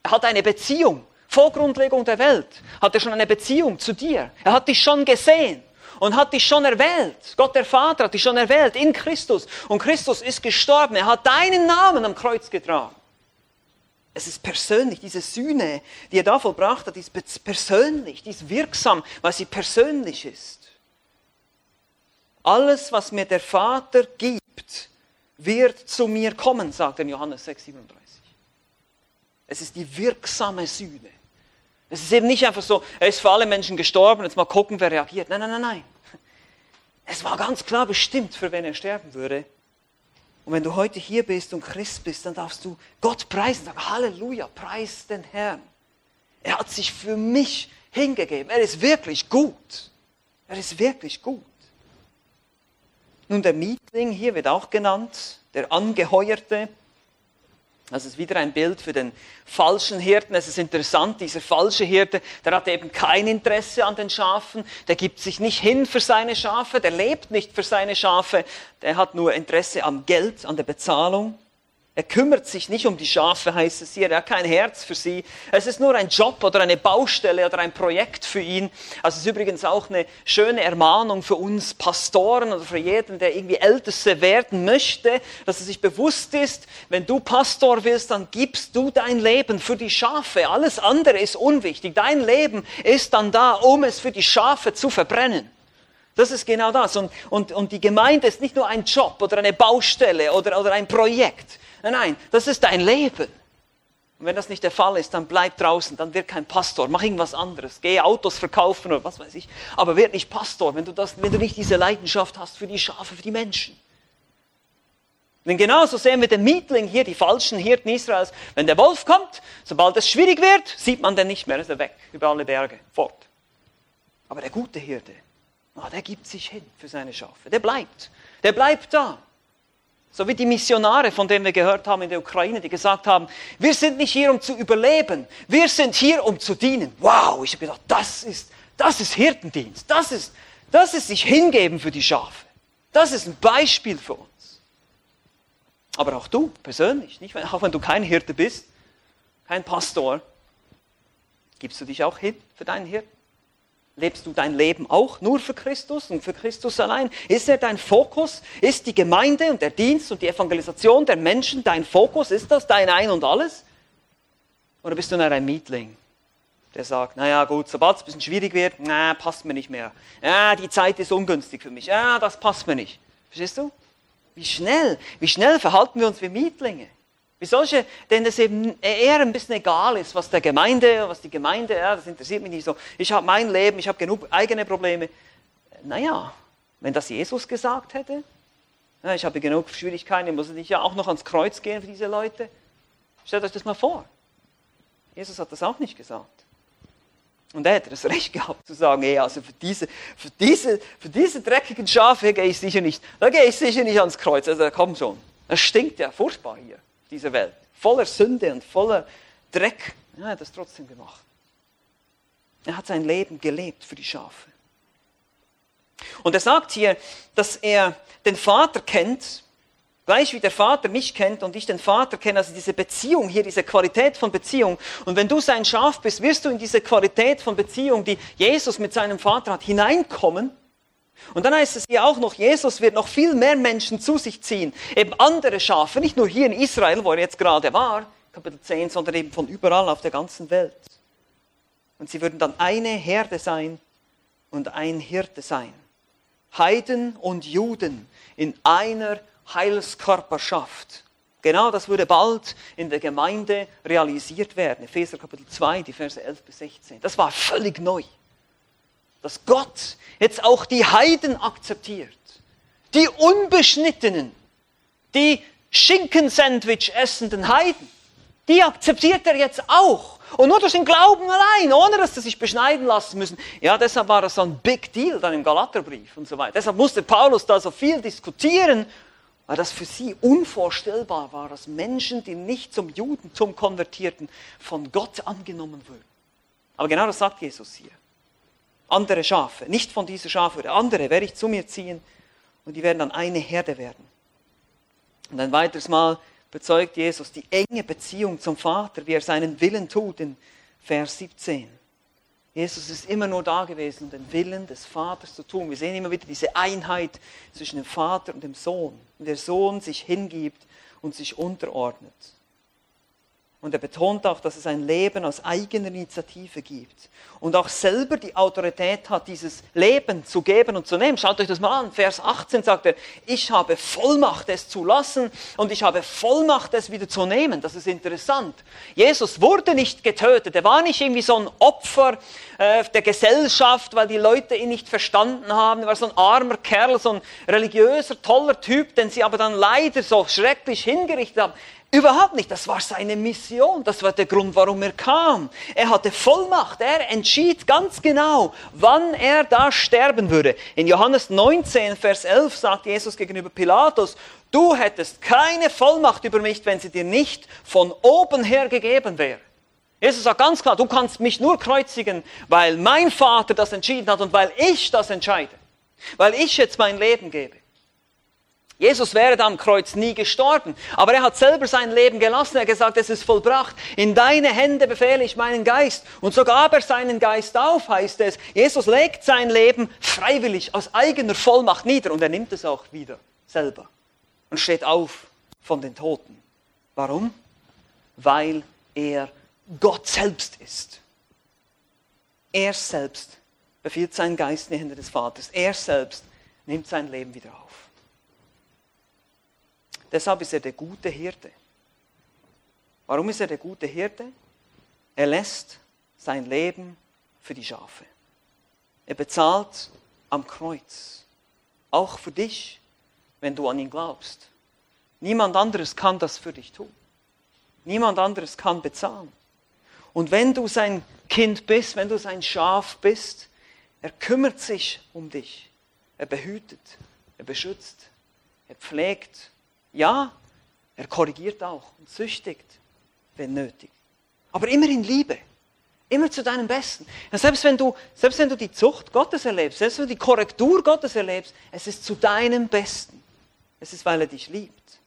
Er hat eine Beziehung. Vor Grundlegung der Welt hat er schon eine Beziehung zu dir. Er hat dich schon gesehen und hat dich schon erwählt. Gott der Vater hat dich schon erwählt in Christus. Und Christus ist gestorben. Er hat deinen Namen am Kreuz getragen. Es ist persönlich, diese Sühne, die er da vollbracht hat, ist persönlich, die ist wirksam, weil sie persönlich ist. alles, was mir der Vater gibt, wird zu mir kommen, sagt er in Johannes 6, 37. Es ist die wirksame Sühne. Es ist eben nicht einfach so, er ist für alle Menschen gestorben, jetzt mal gucken, wer reagiert. Nein, nein, nein, nein. Es war ganz klar bestimmt, für wen er sterben würde. Und wenn du heute hier bist und Christ bist, dann darfst du Gott preisen. Sag, Halleluja, preis den Herrn. Er hat sich für mich hingegeben. Er ist wirklich gut. Er ist wirklich gut. Nun, der Mietling hier wird auch genannt, der Angeheuerte. Das ist wieder ein Bild für den falschen Hirten. Es ist interessant, dieser falsche Hirte, der hat eben kein Interesse an den Schafen, der gibt sich nicht hin für seine Schafe, der lebt nicht für seine Schafe, der hat nur Interesse am Geld, an der Bezahlung. Er kümmert sich nicht um die Schafe, heißt es hier. Er hat kein Herz für sie. Es ist nur ein Job oder eine Baustelle oder ein Projekt für ihn. Also es ist übrigens auch eine schöne Ermahnung für uns Pastoren oder für jeden, der irgendwie Älteste werden möchte, dass er sich bewusst ist, wenn du Pastor willst, dann gibst du dein Leben für die Schafe. Alles andere ist unwichtig. Dein Leben ist dann da, um es für die Schafe zu verbrennen. Das ist genau das. Und, und, und die Gemeinde ist nicht nur ein Job oder eine Baustelle oder, oder ein Projekt. Nein, nein, das ist dein Leben. Und wenn das nicht der Fall ist, dann bleib draußen, dann wird kein Pastor, mach irgendwas anderes, geh Autos verkaufen oder was weiß ich, aber werd nicht Pastor, wenn du, das, wenn du nicht diese Leidenschaft hast für die Schafe, für die Menschen. Denn genauso sehen wir den Mietling hier, die falschen Hirten Israels. Wenn der Wolf kommt, sobald es schwierig wird, sieht man den nicht mehr, ist er weg, über alle Berge, fort. Aber der gute Hirte, oh, der gibt sich hin für seine Schafe, der bleibt, der bleibt da. So wie die Missionare, von denen wir gehört haben in der Ukraine, die gesagt haben, wir sind nicht hier, um zu überleben, wir sind hier, um zu dienen. Wow, ich habe gedacht, das ist, das ist Hirtendienst, das ist, das ist sich hingeben für die Schafe. Das ist ein Beispiel für uns. Aber auch du persönlich, nicht? auch wenn du kein Hirte bist, kein Pastor, gibst du dich auch hin für deinen Hirten? Lebst du dein Leben auch nur für Christus und für Christus allein? Ist er dein Fokus? Ist die Gemeinde und der Dienst und die Evangelisation der Menschen dein Fokus? Ist das dein Ein und alles? Oder bist du nur ein Mietling, der sagt, naja gut, sobald es ein bisschen schwierig wird, na, passt mir nicht mehr. Ja, die Zeit ist ungünstig für mich. Ja, das passt mir nicht. Verstehst du? Wie schnell, wie schnell verhalten wir uns wie Mietlinge? Wie solche, denen es eben eher ein bisschen egal ist, was der Gemeinde, was die Gemeinde, ja, das interessiert mich nicht so. Ich habe mein Leben, ich habe genug eigene Probleme. Naja, wenn das Jesus gesagt hätte, ja, ich habe genug Schwierigkeiten, ich muss nicht ja auch noch ans Kreuz gehen für diese Leute. Stellt euch das mal vor. Jesus hat das auch nicht gesagt. Und er hätte das Recht gehabt zu sagen, ey, also für diese, für diese, für diese dreckigen Schafe gehe ich sicher nicht, da gehe ich sicher nicht ans Kreuz. Also komm schon. Das stinkt ja furchtbar hier dieser Welt. Voller Sünde und voller Dreck. Ja, er hat es trotzdem gemacht. Er hat sein Leben gelebt für die Schafe. Und er sagt hier, dass er den Vater kennt, gleich wie der Vater mich kennt und ich den Vater kenne, also diese Beziehung hier, diese Qualität von Beziehung. Und wenn du sein Schaf bist, wirst du in diese Qualität von Beziehung, die Jesus mit seinem Vater hat, hineinkommen und dann heißt es hier auch noch, Jesus wird noch viel mehr Menschen zu sich ziehen. Eben andere Schafe, nicht nur hier in Israel, wo er jetzt gerade war, Kapitel 10, sondern eben von überall auf der ganzen Welt. Und sie würden dann eine Herde sein und ein Hirte sein. Heiden und Juden in einer Heilskörperschaft. Genau das würde bald in der Gemeinde realisiert werden. Epheser Kapitel 2, die Verse 11 bis 16. Das war völlig neu dass Gott jetzt auch die Heiden akzeptiert. Die Unbeschnittenen, die Schinkensandwich essenden Heiden, die akzeptiert er jetzt auch. Und nur durch den Glauben allein, ohne dass sie sich beschneiden lassen müssen. Ja, deshalb war das so ein Big Deal dann im Galaterbrief und so weiter. Deshalb musste Paulus da so viel diskutieren, weil das für sie unvorstellbar war, dass Menschen, die nicht zum Judentum konvertierten, von Gott angenommen würden. Aber genau das sagt Jesus hier andere Schafe, nicht von dieser Schafherde, andere werde ich zu mir ziehen und die werden dann eine Herde werden. Und ein weiteres Mal bezeugt Jesus die enge Beziehung zum Vater, wie er seinen Willen tut in Vers 17. Jesus ist immer nur da gewesen, um den Willen des Vaters zu tun. Wir sehen immer wieder diese Einheit zwischen dem Vater und dem Sohn. Und der Sohn sich hingibt und sich unterordnet. Und er betont auch, dass es ein Leben aus eigener Initiative gibt. Und auch selber die Autorität hat, dieses Leben zu geben und zu nehmen. Schaut euch das mal an. Vers 18 sagt er, ich habe Vollmacht, es zu lassen und ich habe Vollmacht, es wieder zu nehmen. Das ist interessant. Jesus wurde nicht getötet. Er war nicht irgendwie so ein Opfer äh, der Gesellschaft, weil die Leute ihn nicht verstanden haben. Er war so ein armer Kerl, so ein religiöser, toller Typ, den sie aber dann leider so schrecklich hingerichtet haben. Überhaupt nicht. Das war seine Mission. Das war der Grund, warum er kam. Er hatte Vollmacht. Er entschied ganz genau, wann er da sterben würde. In Johannes 19, Vers 11 sagt Jesus gegenüber Pilatus, du hättest keine Vollmacht über mich, wenn sie dir nicht von oben her gegeben wäre. Jesus sagt ganz klar, du kannst mich nur kreuzigen, weil mein Vater das entschieden hat und weil ich das entscheide. Weil ich jetzt mein Leben gebe. Jesus wäre am Kreuz nie gestorben, aber er hat selber sein Leben gelassen. Er hat gesagt, es ist vollbracht. In deine Hände befehle ich meinen Geist. Und so gab er seinen Geist auf, heißt es. Jesus legt sein Leben freiwillig aus eigener Vollmacht nieder und er nimmt es auch wieder selber und steht auf von den Toten. Warum? Weil er Gott selbst ist. Er selbst befiehlt seinen Geist in die Hände des Vaters. Er selbst nimmt sein Leben wieder auf. Deshalb ist er der gute Hirte. Warum ist er der gute Hirte? Er lässt sein Leben für die Schafe. Er bezahlt am Kreuz. Auch für dich, wenn du an ihn glaubst. Niemand anderes kann das für dich tun. Niemand anderes kann bezahlen. Und wenn du sein Kind bist, wenn du sein Schaf bist, er kümmert sich um dich. Er behütet, er beschützt, er pflegt, ja, er korrigiert auch und züchtigt, wenn nötig. Aber immer in Liebe. Immer zu deinem Besten. Ja, selbst, wenn du, selbst wenn du die Zucht Gottes erlebst, selbst wenn du die Korrektur Gottes erlebst, es ist zu deinem Besten. Es ist, weil er dich liebt.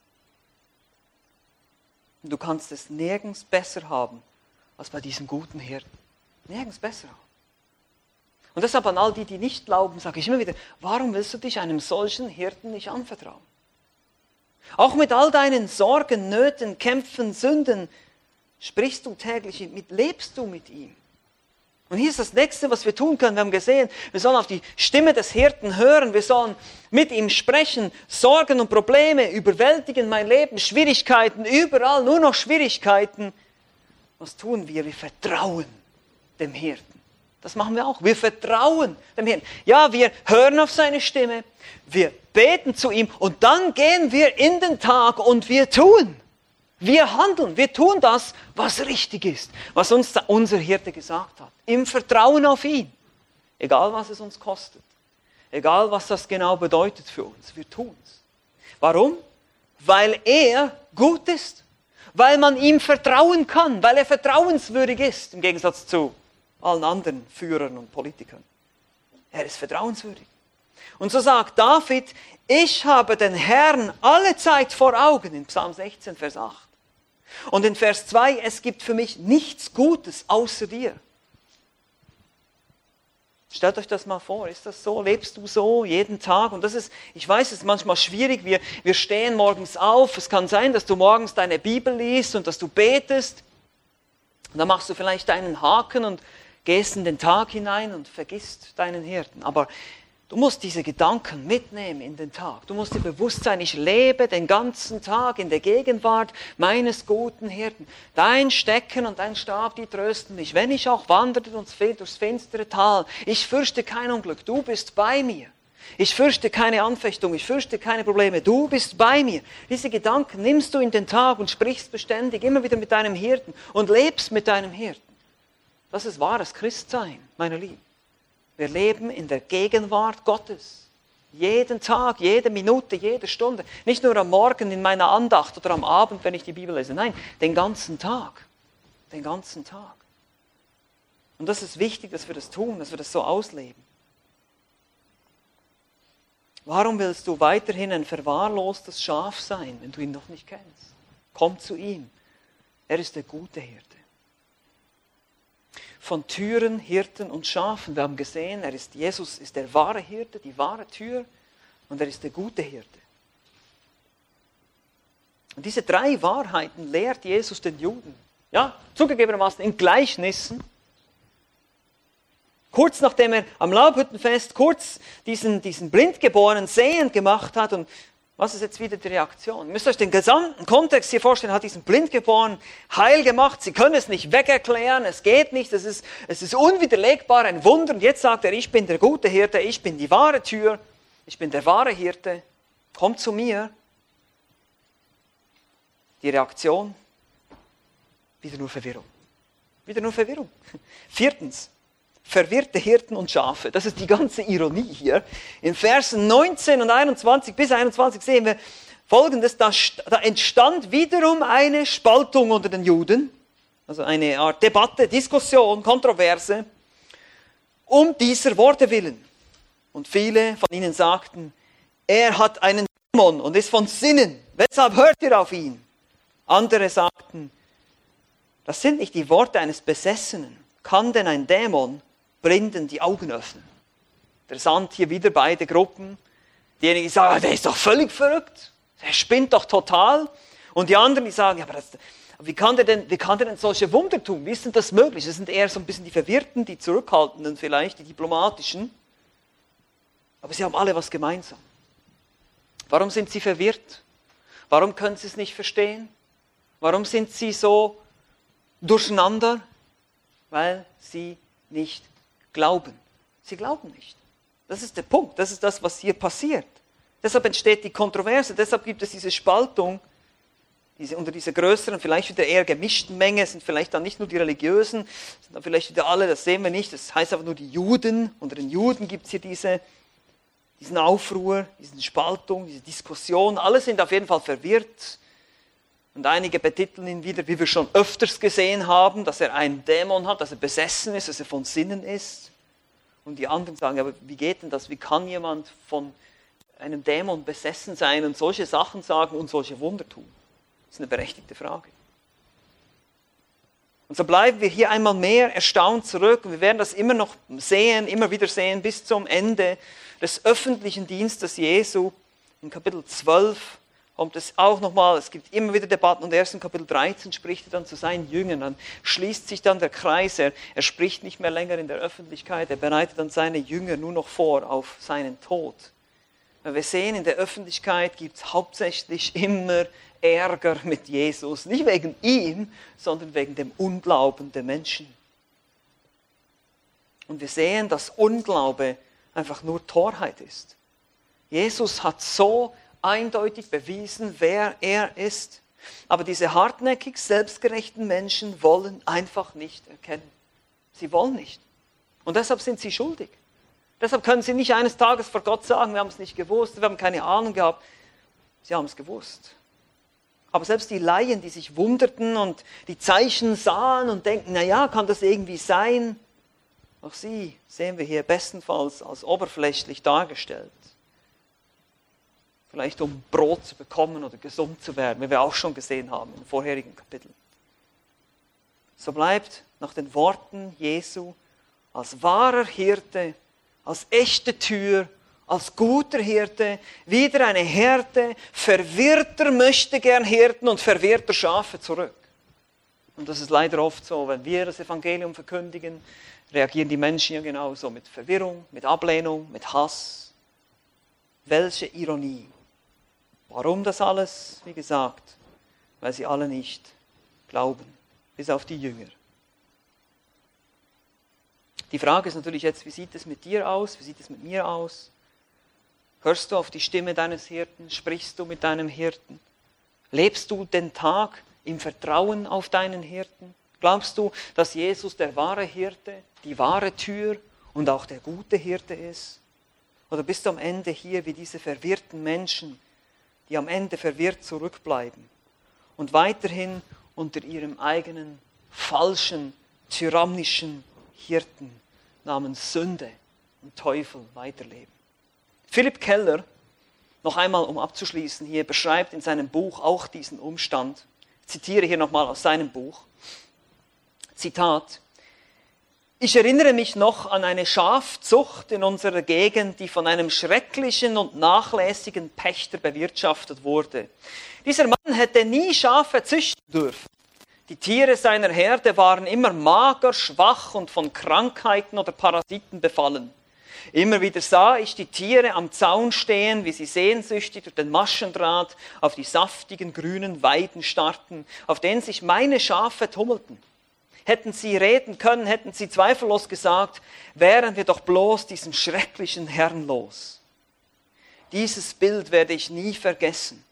Und du kannst es nirgends besser haben als bei diesem guten Hirten. Nirgends besser haben. Und deshalb an all die, die nicht glauben, sage ich immer wieder, warum willst du dich einem solchen Hirten nicht anvertrauen? Auch mit all deinen Sorgen, Nöten, Kämpfen, Sünden sprichst du täglich mit, lebst du mit ihm. Und hier ist das Nächste, was wir tun können. Wir haben gesehen, wir sollen auf die Stimme des Hirten hören. Wir sollen mit ihm sprechen. Sorgen und Probleme überwältigen mein Leben. Schwierigkeiten, überall nur noch Schwierigkeiten. Was tun wir? Wir vertrauen dem Hirten. Das machen wir auch. Wir vertrauen dem Herrn. Ja, wir hören auf seine Stimme, wir beten zu ihm und dann gehen wir in den Tag und wir tun. Wir handeln, wir tun das, was richtig ist, was uns unser Hirte gesagt hat. Im Vertrauen auf ihn. Egal, was es uns kostet. Egal, was das genau bedeutet für uns. Wir tun es. Warum? Weil er gut ist. Weil man ihm vertrauen kann. Weil er vertrauenswürdig ist. Im Gegensatz zu allen anderen Führern und Politikern. Er ist vertrauenswürdig. Und so sagt David, ich habe den Herrn alle Zeit vor Augen in Psalm 16, Vers 8. Und in Vers 2, es gibt für mich nichts Gutes außer dir. Stellt euch das mal vor, ist das so? Lebst du so jeden Tag? Und das ist, ich weiß, es ist manchmal schwierig. Wir, wir stehen morgens auf. Es kann sein, dass du morgens deine Bibel liest und dass du betest. Und dann machst du vielleicht deinen Haken und gehst in den Tag hinein und vergisst deinen Hirten. Aber du musst diese Gedanken mitnehmen in den Tag. Du musst dir bewusst sein, ich lebe den ganzen Tag in der Gegenwart meines guten Hirten. Dein Stecken und dein Stab, die trösten mich. Wenn ich auch wanderte durchs finstere Tal, ich fürchte kein Unglück. Du bist bei mir. Ich fürchte keine Anfechtung, ich fürchte keine Probleme. Du bist bei mir. Diese Gedanken nimmst du in den Tag und sprichst beständig immer wieder mit deinem Hirten und lebst mit deinem Hirten. Das ist wahres Christsein, meine Lieben. Wir leben in der Gegenwart Gottes. Jeden Tag, jede Minute, jede Stunde. Nicht nur am Morgen in meiner Andacht oder am Abend, wenn ich die Bibel lese. Nein, den ganzen Tag. Den ganzen Tag. Und das ist wichtig, dass wir das tun, dass wir das so ausleben. Warum willst du weiterhin ein verwahrlostes Schaf sein, wenn du ihn noch nicht kennst? Komm zu ihm. Er ist der gute Hirte von Türen, Hirten und Schafen. Wir haben gesehen, er ist, Jesus ist der wahre Hirte, die wahre Tür und er ist der gute Hirte. Und diese drei Wahrheiten lehrt Jesus den Juden Ja, zugegebenermaßen in Gleichnissen. Kurz nachdem er am Laubhüttenfest kurz diesen, diesen Blindgeborenen sehend gemacht hat und was ist jetzt wieder die Reaktion? Ihr müsst euch den gesamten Kontext hier vorstellen, hat diesen Blindgeborenen heil gemacht, sie können es nicht wegerklären, es geht nicht, es ist, es ist unwiderlegbar, ein Wunder und jetzt sagt er, ich bin der gute Hirte, ich bin die wahre Tür, ich bin der wahre Hirte, komm zu mir. Die Reaktion? Wieder nur Verwirrung. Wieder nur Verwirrung. Viertens, verwirrte Hirten und Schafe. Das ist die ganze Ironie hier. In Versen 19 und 21 bis 21 sehen wir Folgendes, da, da entstand wiederum eine Spaltung unter den Juden, also eine Art Debatte, Diskussion, Kontroverse, um dieser Worte willen. Und viele von ihnen sagten, er hat einen Dämon und ist von Sinnen, weshalb hört ihr auf ihn? Andere sagten, das sind nicht die Worte eines Besessenen. Kann denn ein Dämon Blinden die Augen öffnen. Interessant hier wieder beide Gruppen. Diejenigen, die sagen, der ist doch völlig verrückt, der spinnt doch total. Und die anderen, die sagen, ja, aber das, wie, kann der denn, wie kann der denn solche Wunder tun? Wie ist denn das möglich? Das sind eher so ein bisschen die Verwirrten, die Zurückhaltenden vielleicht, die Diplomatischen. Aber sie haben alle was gemeinsam. Warum sind sie verwirrt? Warum können sie es nicht verstehen? Warum sind sie so durcheinander? Weil sie nicht glauben. Sie glauben nicht. Das ist der Punkt. Das ist das, was hier passiert. Deshalb entsteht die Kontroverse. Deshalb gibt es diese Spaltung diese, unter dieser größeren, vielleicht wieder eher gemischten Menge. Sind vielleicht dann nicht nur die Religiösen, sind dann vielleicht wieder alle, das sehen wir nicht. Das heißt aber nur die Juden. Unter den Juden gibt es hier diese, diesen Aufruhr, diese Spaltung, diese Diskussion. Alle sind auf jeden Fall verwirrt. Und einige betiteln ihn wieder, wie wir schon öfters gesehen haben, dass er einen Dämon hat, dass er besessen ist, dass er von Sinnen ist. Und die anderen sagen, aber wie geht denn das? Wie kann jemand von einem Dämon besessen sein und solche Sachen sagen und solche Wunder tun? Das ist eine berechtigte Frage. Und so bleiben wir hier einmal mehr erstaunt zurück und wir werden das immer noch sehen, immer wieder sehen bis zum Ende des öffentlichen Dienstes Jesu in Kapitel 12 kommt es auch nochmal, es gibt immer wieder Debatten und erst in Kapitel 13 spricht er dann zu seinen Jüngern, dann schließt sich dann der Kreis, er, er spricht nicht mehr länger in der Öffentlichkeit, er bereitet dann seine Jünger nur noch vor auf seinen Tod. Weil wir sehen, in der Öffentlichkeit gibt es hauptsächlich immer Ärger mit Jesus, nicht wegen ihm, sondern wegen dem Unglauben der Menschen. Und wir sehen, dass Unglaube einfach nur Torheit ist. Jesus hat so eindeutig bewiesen, wer er ist. Aber diese hartnäckig selbstgerechten Menschen wollen einfach nicht erkennen. Sie wollen nicht. Und deshalb sind sie schuldig. Deshalb können sie nicht eines Tages vor Gott sagen, wir haben es nicht gewusst, wir haben keine Ahnung gehabt. Sie haben es gewusst. Aber selbst die Laien, die sich wunderten und die Zeichen sahen und denken, na ja, kann das irgendwie sein? Auch sie sehen wir hier bestenfalls als oberflächlich dargestellt. Vielleicht um Brot zu bekommen oder gesund zu werden, wie wir auch schon gesehen haben im vorherigen Kapitel. So bleibt nach den Worten Jesu als wahrer Hirte, als echte Tür, als guter Hirte wieder eine Härte verwirrter möchte gern Hirten und verwirrter Schafe zurück. Und das ist leider oft so, wenn wir das Evangelium verkündigen, reagieren die Menschen ja genauso mit Verwirrung, mit Ablehnung, mit Hass. Welche Ironie. Warum das alles? Wie gesagt, weil sie alle nicht glauben, bis auf die Jünger. Die Frage ist natürlich jetzt, wie sieht es mit dir aus? Wie sieht es mit mir aus? Hörst du auf die Stimme deines Hirten? Sprichst du mit deinem Hirten? Lebst du den Tag im Vertrauen auf deinen Hirten? Glaubst du, dass Jesus der wahre Hirte, die wahre Tür und auch der gute Hirte ist? Oder bist du am Ende hier wie diese verwirrten Menschen, die am Ende verwirrt zurückbleiben und weiterhin unter ihrem eigenen falschen, tyrannischen Hirten namens Sünde und Teufel weiterleben. Philipp Keller, noch einmal um abzuschließen, hier beschreibt in seinem Buch auch diesen Umstand. Ich zitiere hier nochmal aus seinem Buch. Zitat. Ich erinnere mich noch an eine Schafzucht in unserer Gegend, die von einem schrecklichen und nachlässigen Pächter bewirtschaftet wurde. Dieser Mann hätte nie Schafe züchten dürfen. Die Tiere seiner Herde waren immer mager, schwach und von Krankheiten oder Parasiten befallen. Immer wieder sah ich die Tiere am Zaun stehen, wie sie sehnsüchtig durch den Maschendraht auf die saftigen grünen Weiden starrten, auf denen sich meine Schafe tummelten. Hätten sie reden können, hätten sie zweifellos gesagt, wären wir doch bloß diesen schrecklichen Herrn los. Dieses Bild werde ich nie vergessen.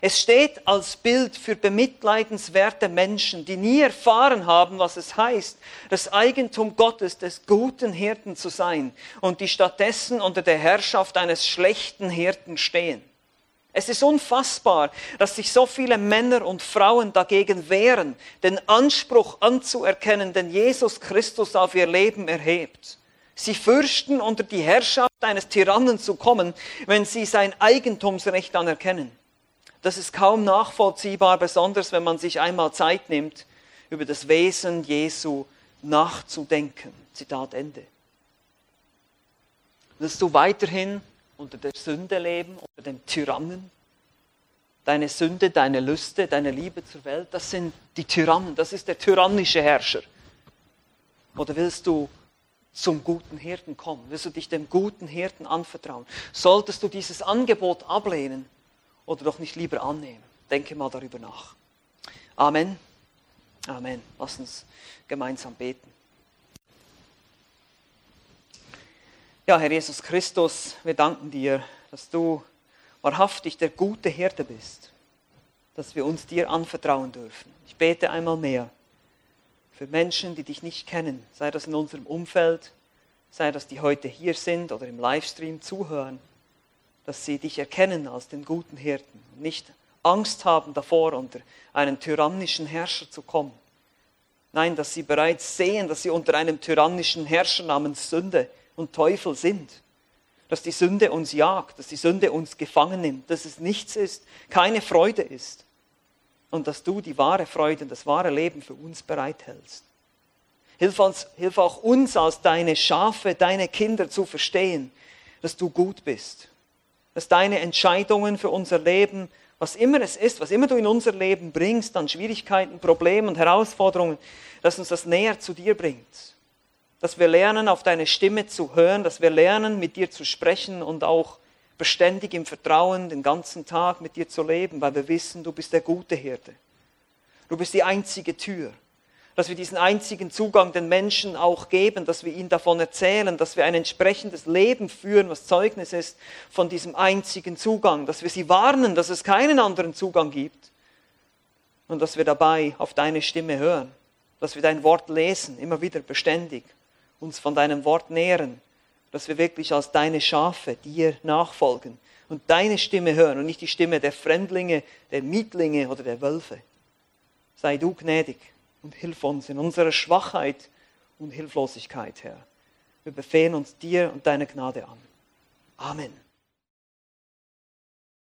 Es steht als Bild für bemitleidenswerte Menschen, die nie erfahren haben, was es heißt, das Eigentum Gottes des guten Hirten zu sein und die stattdessen unter der Herrschaft eines schlechten Hirten stehen. Es ist unfassbar, dass sich so viele Männer und Frauen dagegen wehren, den Anspruch anzuerkennen, den Jesus Christus auf ihr Leben erhebt. Sie fürchten, unter die Herrschaft eines Tyrannen zu kommen, wenn sie sein Eigentumsrecht anerkennen. Das ist kaum nachvollziehbar, besonders wenn man sich einmal Zeit nimmt, über das Wesen Jesu nachzudenken. Zitat Ende. Willst du weiterhin unter der Sünde leben, unter dem Tyrannen? Deine Sünde, deine Lüste, deine Liebe zur Welt, das sind die Tyrannen, das ist der tyrannische Herrscher. Oder willst du zum guten Hirten kommen? Willst du dich dem guten Hirten anvertrauen? Solltest du dieses Angebot ablehnen, oder doch nicht lieber annehmen? Denke mal darüber nach. Amen. Amen. Lass uns gemeinsam beten. Ja, Herr Jesus Christus, wir danken dir, dass du wahrhaftig der gute Hirte bist, dass wir uns dir anvertrauen dürfen. Ich bete einmal mehr für Menschen, die dich nicht kennen, sei das in unserem Umfeld, sei das die heute hier sind oder im Livestream zuhören dass sie dich erkennen als den guten Hirten und nicht Angst haben davor, unter einen tyrannischen Herrscher zu kommen. Nein, dass sie bereits sehen, dass sie unter einem tyrannischen Herrscher namens Sünde und Teufel sind. Dass die Sünde uns jagt, dass die Sünde uns gefangen nimmt, dass es nichts ist, keine Freude ist. Und dass du die wahre Freude, das wahre Leben für uns bereithältst. Hilf, uns, hilf auch uns als deine Schafe, deine Kinder zu verstehen, dass du gut bist dass deine Entscheidungen für unser Leben, was immer es ist, was immer du in unser Leben bringst, an Schwierigkeiten, Problemen und Herausforderungen, dass uns das näher zu dir bringt. Dass wir lernen, auf deine Stimme zu hören, dass wir lernen, mit dir zu sprechen und auch beständig im Vertrauen den ganzen Tag mit dir zu leben, weil wir wissen, du bist der gute Hirte. Du bist die einzige Tür. Dass wir diesen einzigen Zugang den Menschen auch geben, dass wir ihnen davon erzählen, dass wir ein entsprechendes Leben führen, was Zeugnis ist von diesem einzigen Zugang, dass wir sie warnen, dass es keinen anderen Zugang gibt. Und dass wir dabei auf deine Stimme hören, dass wir dein Wort lesen, immer wieder beständig, uns von deinem Wort nähren, dass wir wirklich als deine Schafe dir nachfolgen und deine Stimme hören und nicht die Stimme der Fremdlinge, der Mietlinge oder der Wölfe. Sei du gnädig und hilf uns in unserer Schwachheit und Hilflosigkeit, Herr. Wir befehlen uns dir und deiner Gnade an. Amen.